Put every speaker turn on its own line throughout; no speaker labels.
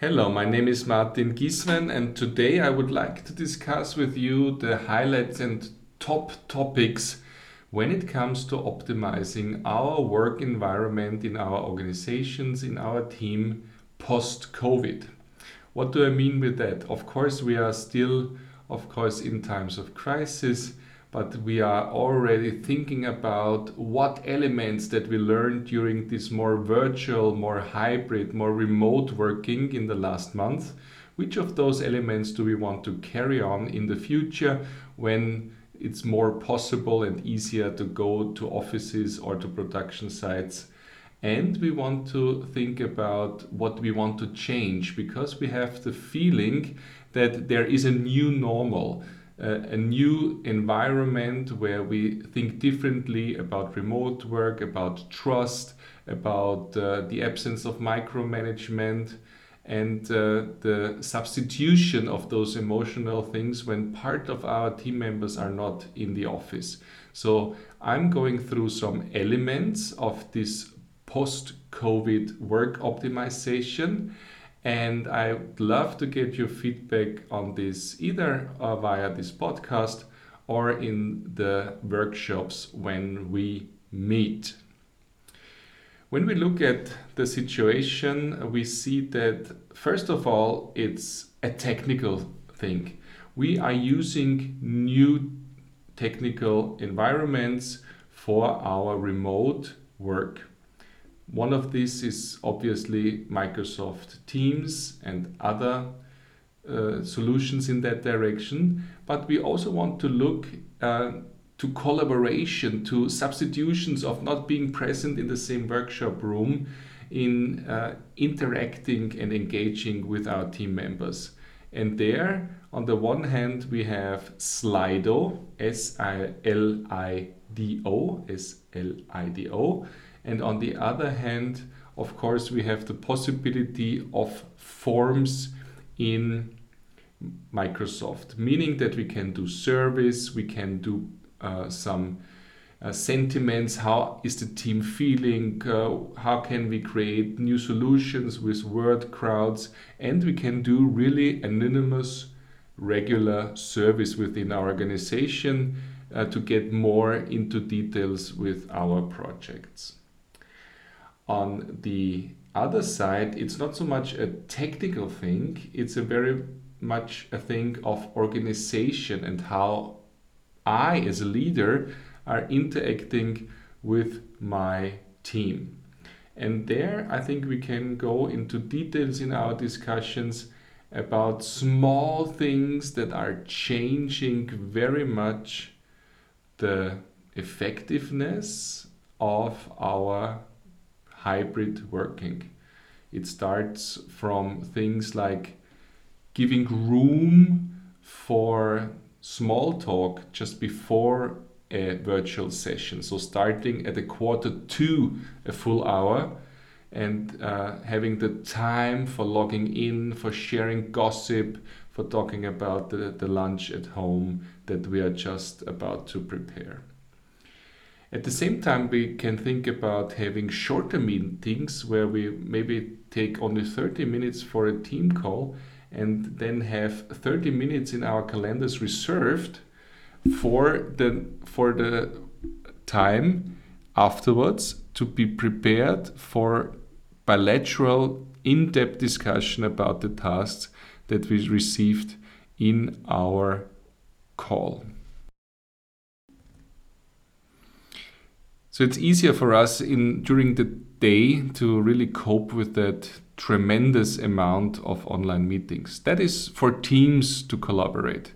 Hello, my name is Martin Giesman, and today I would like to discuss with you the highlights and top topics when it comes to optimizing our work environment in our organizations, in our team post COVID. What do I mean with that? Of course, we are still, of course, in times of crisis but we are already thinking about what elements that we learned during this more virtual, more hybrid, more remote working in the last month. Which of those elements do we want to carry on in the future when it's more possible and easier to go to offices or to production sites? And we want to think about what we want to change because we have the feeling that there is a new normal a new environment where we think differently about remote work, about trust, about uh, the absence of micromanagement, and uh, the substitution of those emotional things when part of our team members are not in the office. So, I'm going through some elements of this post COVID work optimization and I would love to get your feedback on this either uh, via this podcast or in the workshops when we meet. When we look at the situation, we see that first of all, it's a technical thing. We are using new technical environments for our remote work. One of these is obviously Microsoft Teams and other uh, solutions in that direction, but we also want to look uh, to collaboration, to substitutions of not being present in the same workshop room, in uh, interacting and engaging with our team members. And there, on the one hand, we have Slido, S I L I D O, S L I D O and on the other hand, of course, we have the possibility of forms in Microsoft, meaning that we can do service, we can do uh, some uh, sentiments, how is the team feeling, uh, how can we create new solutions with word crowds, and we can do really anonymous, regular service within our organization uh, to get more into details with our projects. On the other side, it's not so much a technical thing, it's a very much a thing of organization and how I, as a leader, are interacting with my team. And there, I think we can go into details in our discussions about small things that are changing very much the effectiveness of our hybrid working. It starts from things like giving room for small talk just before a virtual session. So, starting at a quarter to a full hour and uh, having the time for logging in, for sharing gossip, for talking about the, the lunch at home that we are just about to prepare. At the same time, we can think about having shorter meetings where we maybe take only 30 minutes for a team call and then have 30 minutes in our calendars reserved for the for the time afterwards to be prepared for bilateral in-depth discussion about the tasks that we received in our call. So it's easier for us in during the day to really cope with that tremendous amount of online meetings. That is for teams to collaborate.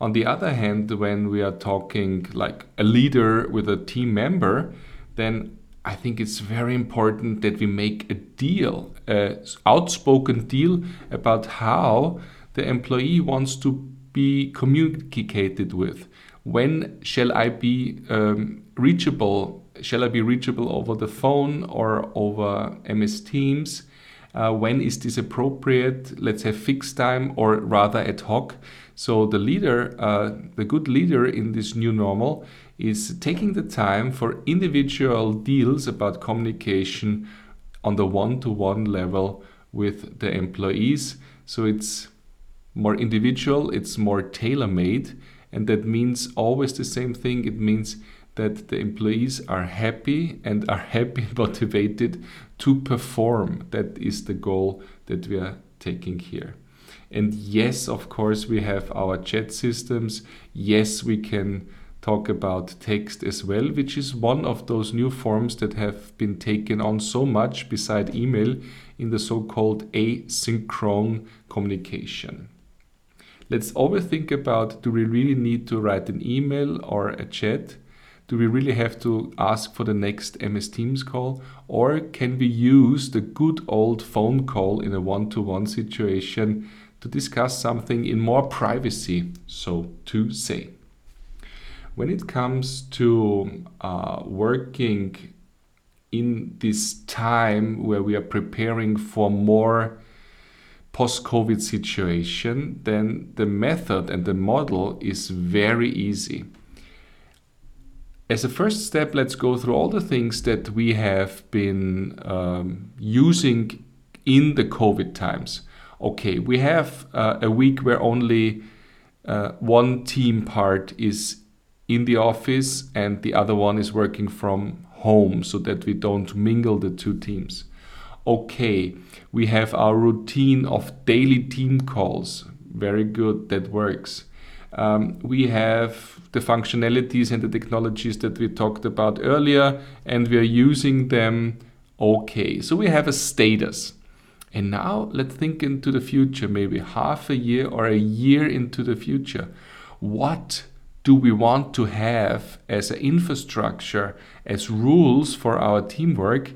On the other hand, when we are talking like a leader with a team member, then I think it's very important that we make a deal, an outspoken deal about how the employee wants to be communicated with. When shall I be um, reachable shall I be reachable over the phone or over MS Teams? Uh, when is this appropriate? Let's have fixed time or rather ad hoc. So the leader, uh, the good leader in this new normal, is taking the time for individual deals about communication on the one-to-one level with the employees. So it's more individual, it's more tailor made, and that means always the same thing. It means that the employees are happy and are happy and motivated to perform. That is the goal that we are taking here. And yes, of course, we have our chat systems. Yes, we can talk about text as well, which is one of those new forms that have been taken on so much beside email in the so called asynchronous communication. Let's always think about do we really need to write an email or a chat? Do we really have to ask for the next MS Teams call? Or can we use the good old phone call in a one to one situation to discuss something in more privacy, so to say? When it comes to uh, working in this time where we are preparing for more post-COVID situation, then the method and the model is very easy. As a first step, let's go through all the things that we have been um, using in the COVID times. Okay, we have uh, a week where only uh, one team part is in the office and the other one is working from home so that we don't mingle the two teams okay, we have our routine of daily team calls. Very good, that works. Um, we have the functionalities and the technologies that we talked about earlier, and we are using them okay. So we have a status. And now let's think into the future, maybe half a year or a year into the future. What do we want to have as an infrastructure, as rules for our teamwork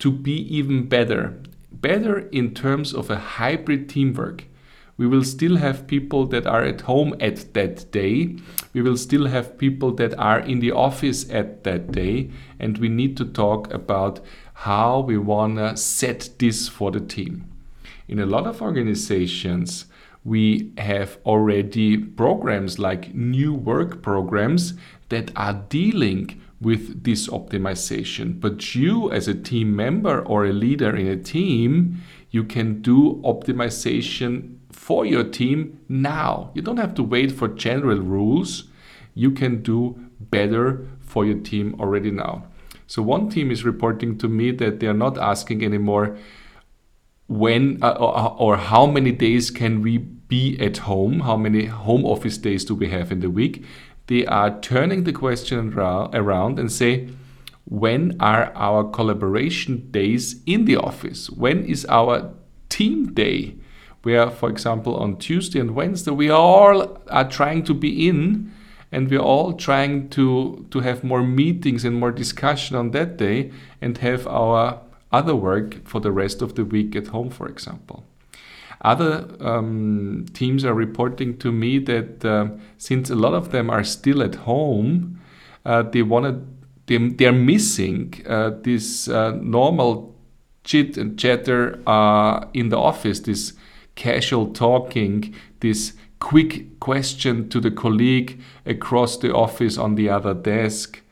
to be even better. Better in terms of a hybrid teamwork. We will still have people that are at home at that day. We will still have people that are in the office at that day. And we need to talk about how we want to set this for the team. In a lot of organizations, we have already programs like new work programs that are dealing with this optimization. But you, as a team member or a leader in a team, you can do optimization for your team now. You don't have to wait for general rules. You can do better for your team already now. So, one team is reporting to me that they are not asking anymore when uh, or, or how many days can we be at home, how many home office days do we have in the week they are turning the question around and say, when are our collaboration days in the office? When is our team day? Where, for example, on Tuesday and Wednesday, we all are trying to be in and we're all trying to, to have more meetings and more discussion on that day and have our other work for the rest of the week at home, for example. Other um, teams are reporting to me that uh, since a lot of them are still at home, uh, they want they, they're missing uh, this uh, normal chit and chatter uh, in the office, this casual talking, this quick question to the colleague across the office on the other desk.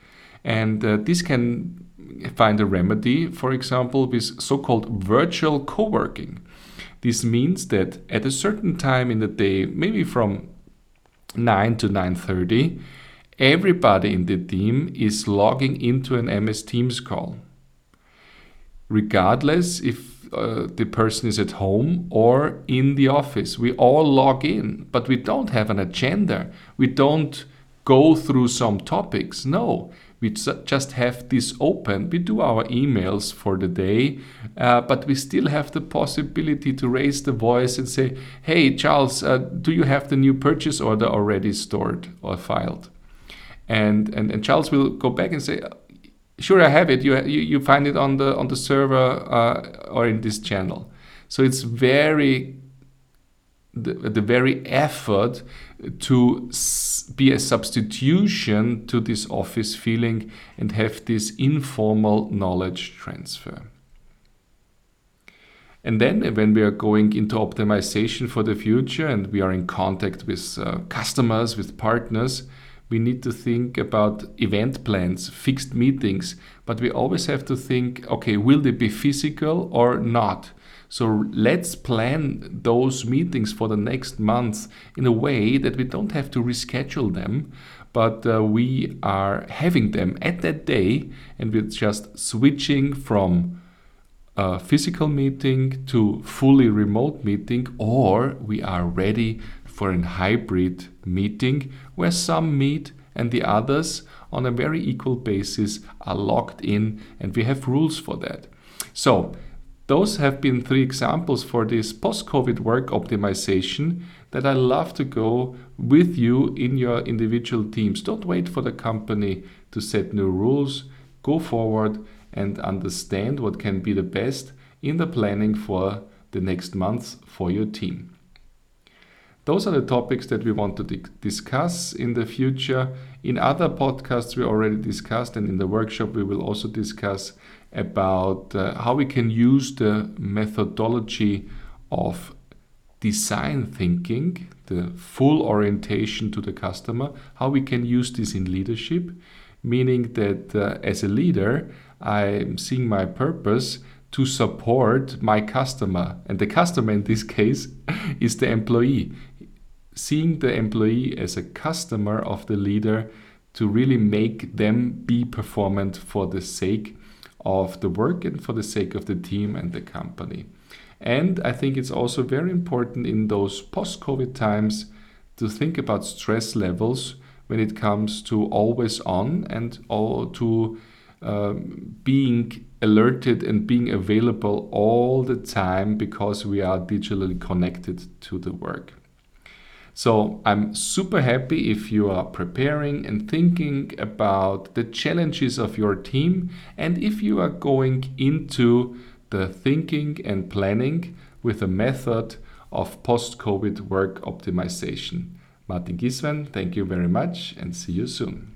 And uh, this can find a remedy, for example, with so called virtual co working. This means that at a certain time in the day, maybe from 9 to 9:30, everybody in the team is logging into an MS Teams call. Regardless if uh, the person is at home or in the office, we all log in, but we don't have an agenda. We don't go through some topics. No, we just have this open. We do our emails for the day, uh, but we still have the possibility to raise the voice and say, Hey, Charles, uh, do you have the new purchase order already stored or filed? And, and, and Charles will go back and say, Sure, I have it. You, you, you find it on the, on the server uh, or in this channel. So it's very the, the very effort to be a substitution to this office feeling and have this informal knowledge transfer. And then, when we are going into optimization for the future and we are in contact with uh, customers, with partners, we need to think about event plans, fixed meetings, but we always have to think okay, will they be physical or not? So let's plan those meetings for the next month in a way that we don't have to reschedule them, but uh, we are having them at that day and we're just switching from a physical meeting to fully remote meeting or we are ready for a hybrid meeting where some meet and the others on a very equal basis are locked in and we have rules for that. So those have been three examples for this post-COVID work optimization that I love to go with you in your individual teams. Don't wait for the company to set new rules. Go forward and understand what can be the best in the planning for the next months for your team. Those are the topics that we want to di- discuss in the future. In other podcasts, we already discussed, and in the workshop, we will also discuss about uh, how we can use the methodology of design thinking, the full orientation to the customer, how we can use this in leadership, meaning that uh, as a leader, I'm seeing my purpose to support my customer. And the customer in this case is the employee. Seeing the employee as a customer of the leader to really make them be performant for the sake of the work and for the sake of the team and the company. And I think it's also very important in those post COVID times to think about stress levels when it comes to always on and all to um, being alerted and being available all the time because we are digitally connected to the work. So I'm super happy if you are preparing and thinking about the challenges of your team and if you are going into the thinking and planning with a method of post COVID work optimization. Martin Giswen, thank you very much and see you soon.